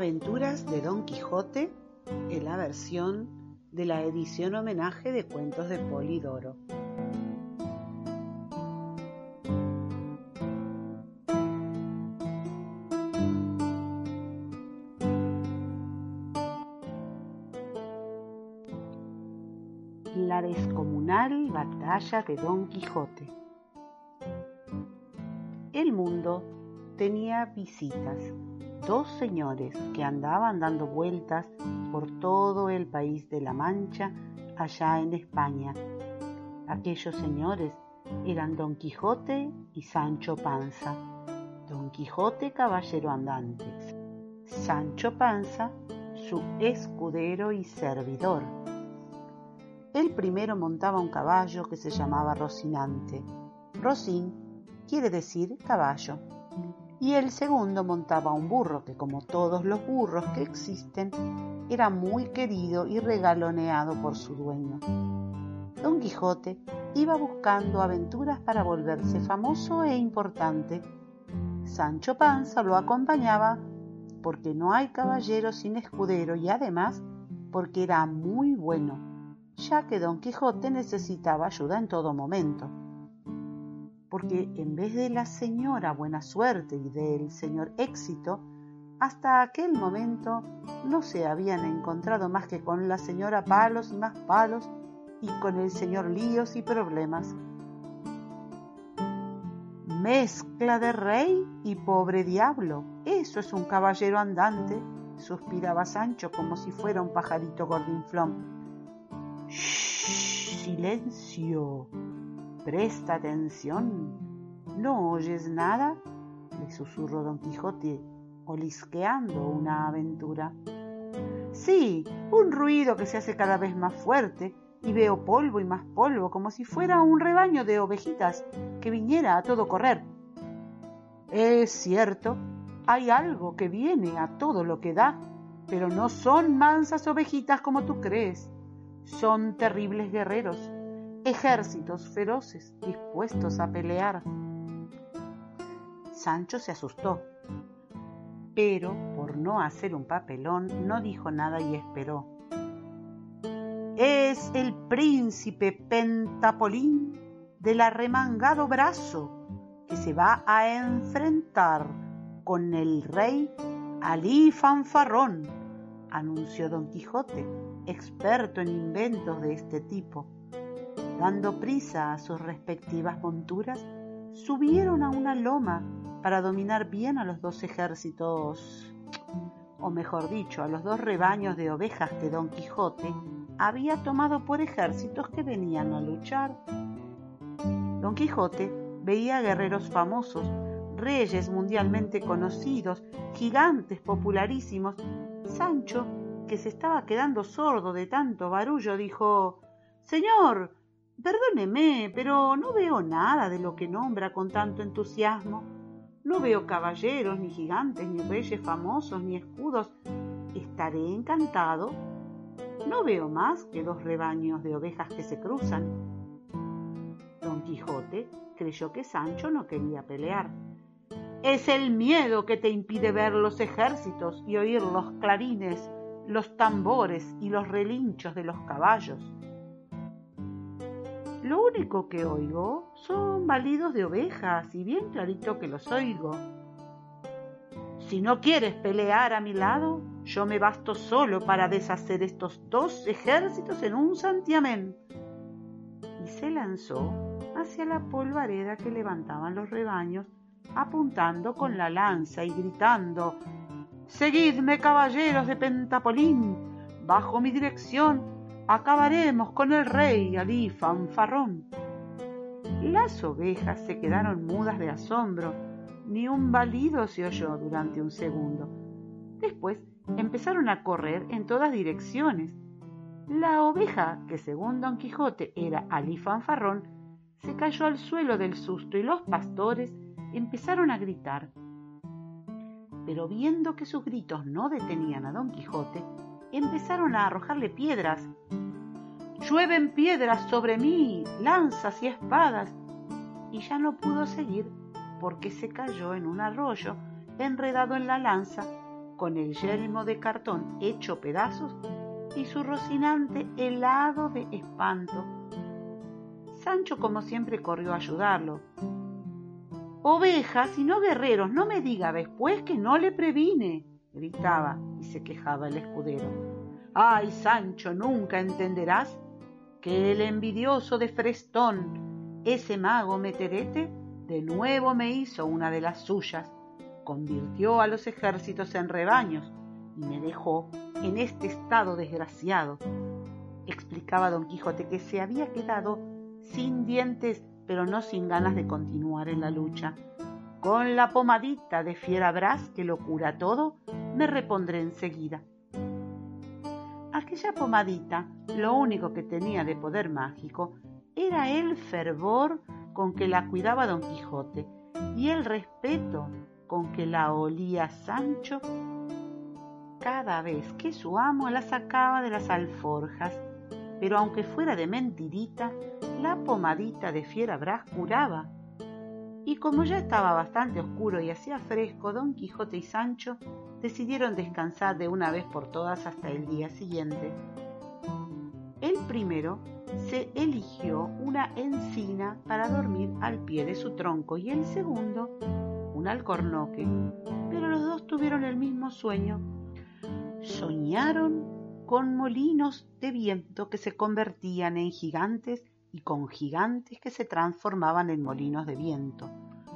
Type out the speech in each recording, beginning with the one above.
Aventuras de Don Quijote en la versión de la edición homenaje de cuentos de Polidoro. La descomunal batalla de Don Quijote. El mundo tenía visitas dos señores que andaban dando vueltas por todo el país de la Mancha allá en España. Aquellos señores eran Don Quijote y Sancho Panza. Don Quijote caballero andante, Sancho Panza su escudero y servidor. El primero montaba un caballo que se llamaba Rocinante. Rocín quiere decir caballo y el segundo montaba un burro que, como todos los burros que existen, era muy querido y regaloneado por su dueño. Don Quijote iba buscando aventuras para volverse famoso e importante. Sancho Panza lo acompañaba porque no hay caballero sin escudero y además porque era muy bueno, ya que Don Quijote necesitaba ayuda en todo momento porque en vez de la señora buena suerte y del señor éxito, hasta aquel momento no se habían encontrado más que con la señora palos y más palos y con el señor líos y problemas. Mezcla de rey y pobre diablo, eso es un caballero andante, suspiraba Sancho como si fuera un pajarito gordinflón. ¡Shh! ¡Silencio! Presta atención. ¿No oyes nada? le susurró don Quijote, olisqueando una aventura. Sí, un ruido que se hace cada vez más fuerte, y veo polvo y más polvo, como si fuera un rebaño de ovejitas que viniera a todo correr. Es cierto, hay algo que viene a todo lo que da, pero no son mansas ovejitas como tú crees, son terribles guerreros ejércitos feroces dispuestos a pelear. Sancho se asustó, pero por no hacer un papelón no dijo nada y esperó. Es el príncipe Pentapolín del arremangado brazo que se va a enfrentar con el rey Alí Fanfarrón, anunció don Quijote, experto en inventos de este tipo dando prisa a sus respectivas monturas, subieron a una loma para dominar bien a los dos ejércitos, o mejor dicho, a los dos rebaños de ovejas que Don Quijote había tomado por ejércitos que venían a luchar. Don Quijote veía guerreros famosos, reyes mundialmente conocidos, gigantes popularísimos. Sancho, que se estaba quedando sordo de tanto barullo, dijo Señor, Perdóneme, pero no veo nada de lo que nombra con tanto entusiasmo. No veo caballeros, ni gigantes, ni reyes famosos, ni escudos. Estaré encantado. No veo más que dos rebaños de ovejas que se cruzan. Don Quijote creyó que Sancho no quería pelear. Es el miedo que te impide ver los ejércitos y oír los clarines, los tambores y los relinchos de los caballos. Lo único que oigo son balidos de ovejas y bien clarito que los oigo. Si no quieres pelear a mi lado, yo me basto solo para deshacer estos dos ejércitos en un santiamén. Y se lanzó hacia la polvareda que levantaban los rebaños, apuntando con la lanza y gritando Seguidme, caballeros de Pentapolín, bajo mi dirección acabaremos con el rey Alí fanfarrón. Las ovejas se quedaron mudas de asombro, ni un balido se oyó durante un segundo. Después empezaron a correr en todas direcciones. La oveja, que según Don Quijote era Alí fanfarrón, se cayó al suelo del susto y los pastores empezaron a gritar. Pero viendo que sus gritos no detenían a Don Quijote, empezaron a arrojarle piedras. Llueven piedras sobre mí, lanzas y espadas. Y ya no pudo seguir porque se cayó en un arroyo, enredado en la lanza, con el yelmo de cartón hecho pedazos y su rocinante helado de espanto. Sancho, como siempre, corrió a ayudarlo. Ovejas y no guerreros, no me diga después que no le previne, gritaba y se quejaba el escudero. Ay, Sancho, nunca entenderás que el envidioso de Frestón, ese mago meterete, de nuevo me hizo una de las suyas, convirtió a los ejércitos en rebaños y me dejó en este estado desgraciado. Explicaba don Quijote que se había quedado sin dientes, pero no sin ganas de continuar en la lucha. Con la pomadita de fierabras que lo cura todo, me repondré enseguida. Aquella pomadita, lo único que tenía de poder mágico, era el fervor con que la cuidaba don Quijote y el respeto con que la olía Sancho cada vez que su amo la sacaba de las alforjas, pero aunque fuera de mentirita, la pomadita de Fierabras curaba. Y como ya estaba bastante oscuro y hacía fresco, don Quijote y Sancho decidieron descansar de una vez por todas hasta el día siguiente. El primero se eligió una encina para dormir al pie de su tronco y el segundo un alcornoque, pero los dos tuvieron el mismo sueño soñaron con molinos de viento que se convertían en gigantes y con gigantes que se transformaban en molinos de viento.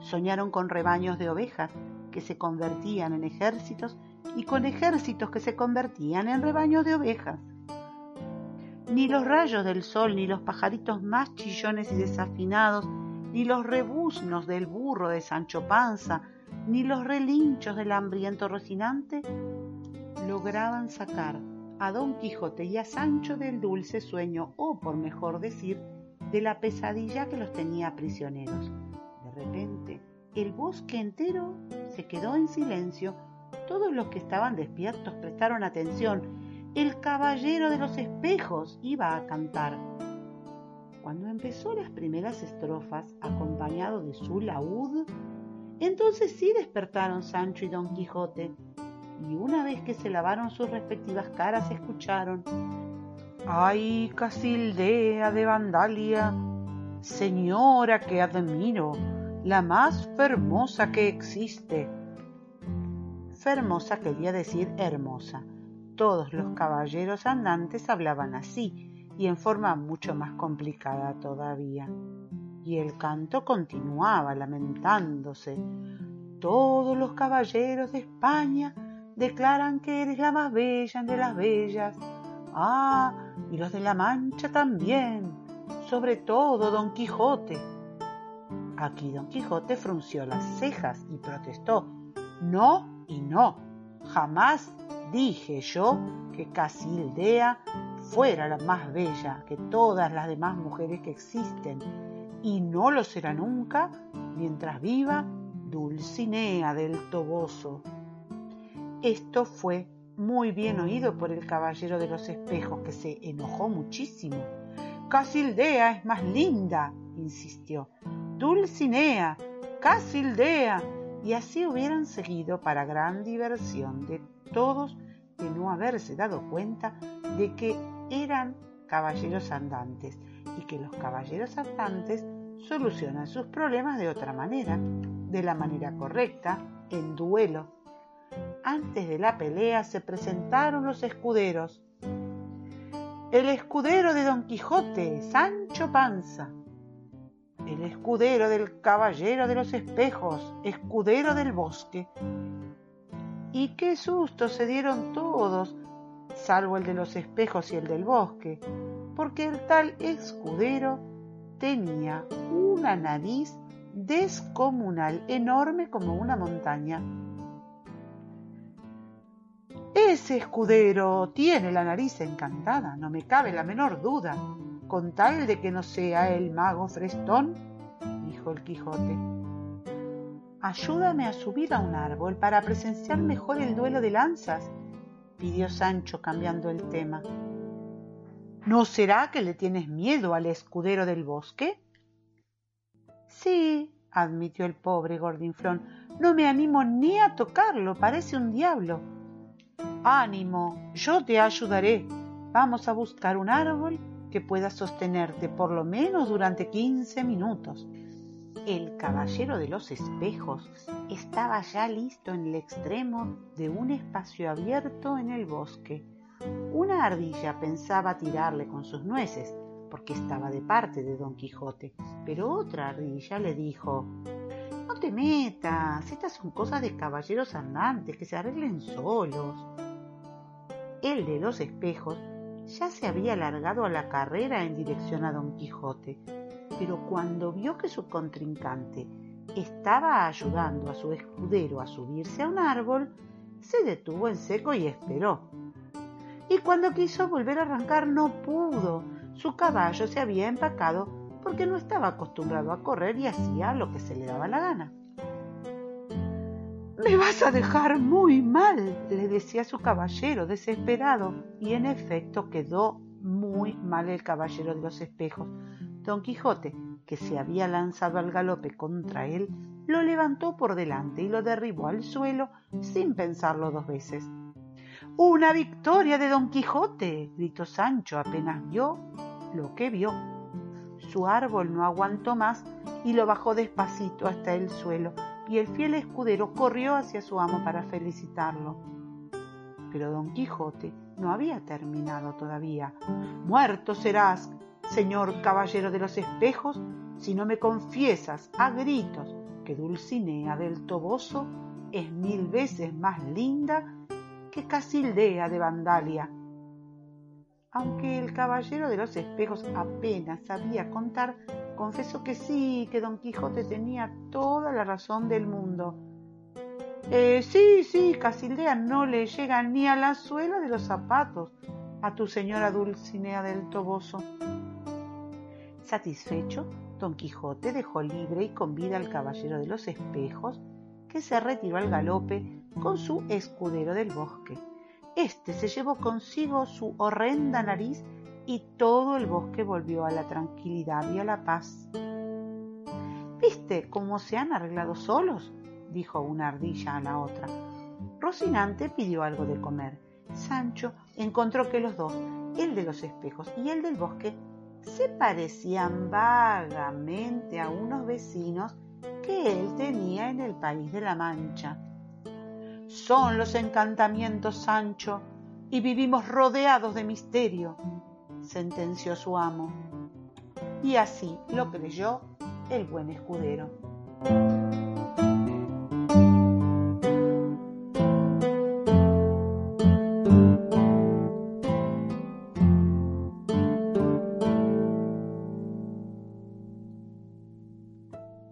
Soñaron con rebaños de ovejas que se convertían en ejércitos y con ejércitos que se convertían en rebaños de ovejas. Ni los rayos del sol, ni los pajaritos más chillones y desafinados, ni los rebuznos del burro de Sancho Panza, ni los relinchos del hambriento Rocinante lograban sacar a Don Quijote y a Sancho del dulce sueño, o por mejor decir, de la pesadilla que los tenía prisioneros. De repente, el bosque entero se quedó en silencio. Todos los que estaban despiertos prestaron atención. El caballero de los espejos iba a cantar. Cuando empezó las primeras estrofas, acompañado de su laúd, entonces sí despertaron Sancho y Don Quijote, y una vez que se lavaron sus respectivas caras escucharon Ay, Casildea de Vandalia, señora que admiro, la más fermosa que existe. Fermosa quería decir hermosa. Todos los caballeros andantes hablaban así y en forma mucho más complicada todavía. Y el canto continuaba lamentándose. Todos los caballeros de España declaran que eres la más bella de las bellas. Ah, y los de la Mancha también, sobre todo Don Quijote. Aquí Don Quijote frunció las cejas y protestó. No y no. Jamás dije yo que Casildea fuera la más bella que todas las demás mujeres que existen, y no lo será nunca mientras viva Dulcinea del Toboso. Esto fue muy bien oído por el caballero de los espejos, que se enojó muchísimo. Casildea es más linda, insistió. Dulcinea, Casildea. Y así hubieran seguido para gran diversión de todos de no haberse dado cuenta de que eran caballeros andantes y que los caballeros andantes solucionan sus problemas de otra manera, de la manera correcta, en duelo antes de la pelea se presentaron los escuderos. El escudero de Don Quijote, Sancho Panza. El escudero del Caballero de los Espejos, escudero del bosque. Y qué susto se dieron todos, salvo el de los espejos y el del bosque, porque el tal escudero tenía una nariz descomunal, enorme como una montaña ese escudero tiene la nariz encantada, no me cabe la menor duda, con tal de que no sea el mago Frestón, dijo el Quijote. Ayúdame a subir a un árbol para presenciar mejor el duelo de lanzas, pidió Sancho cambiando el tema. ¿No será que le tienes miedo al escudero del bosque? Sí, admitió el pobre Gordinflón, no me animo ni a tocarlo, parece un diablo Ánimo, yo te ayudaré. Vamos a buscar un árbol que pueda sostenerte por lo menos durante quince minutos. El caballero de los espejos estaba ya listo en el extremo de un espacio abierto en el bosque. Una ardilla pensaba tirarle con sus nueces, porque estaba de parte de Don Quijote, pero otra ardilla le dijo Te metas, estas son cosas de caballeros andantes que se arreglen solos. El de los espejos ya se había largado a la carrera en dirección a Don Quijote, pero cuando vio que su contrincante estaba ayudando a su escudero a subirse a un árbol, se detuvo en seco y esperó. Y cuando quiso volver a arrancar no pudo. Su caballo se había empacado porque no estaba acostumbrado a correr y hacía lo que se le daba la gana. Me vas a dejar muy mal, le decía su caballero, desesperado, y en efecto quedó muy mal el caballero de los espejos. Don Quijote, que se había lanzado al galope contra él, lo levantó por delante y lo derribó al suelo sin pensarlo dos veces. Una victoria de Don Quijote, gritó Sancho apenas vio lo que vio. Su árbol no aguantó más y lo bajó despacito hasta el suelo, y el fiel escudero corrió hacia su amo para felicitarlo. Pero don Quijote no había terminado todavía. Muerto serás, señor caballero de los espejos, si no me confiesas a gritos que Dulcinea del Toboso es mil veces más linda que Casildea de Vandalia. Aunque el caballero de los espejos apenas sabía contar, confesó que sí, que don Quijote tenía toda la razón del mundo. Eh, sí, sí, Casildea no le llega ni a la suela de los zapatos a tu señora Dulcinea del Toboso. Satisfecho, don Quijote dejó libre y con vida al caballero de los espejos, que se retiró al galope con su escudero del bosque. Este se llevó consigo su horrenda nariz y todo el bosque volvió a la tranquilidad y a la paz. ¿Viste cómo se han arreglado solos? dijo una ardilla a la otra. Rocinante pidió algo de comer. Sancho encontró que los dos, el de los espejos y el del bosque, se parecían vagamente a unos vecinos que él tenía en el país de la Mancha. Son los encantamientos, Sancho, y vivimos rodeados de misterio, sentenció su amo. Y así lo creyó el buen escudero.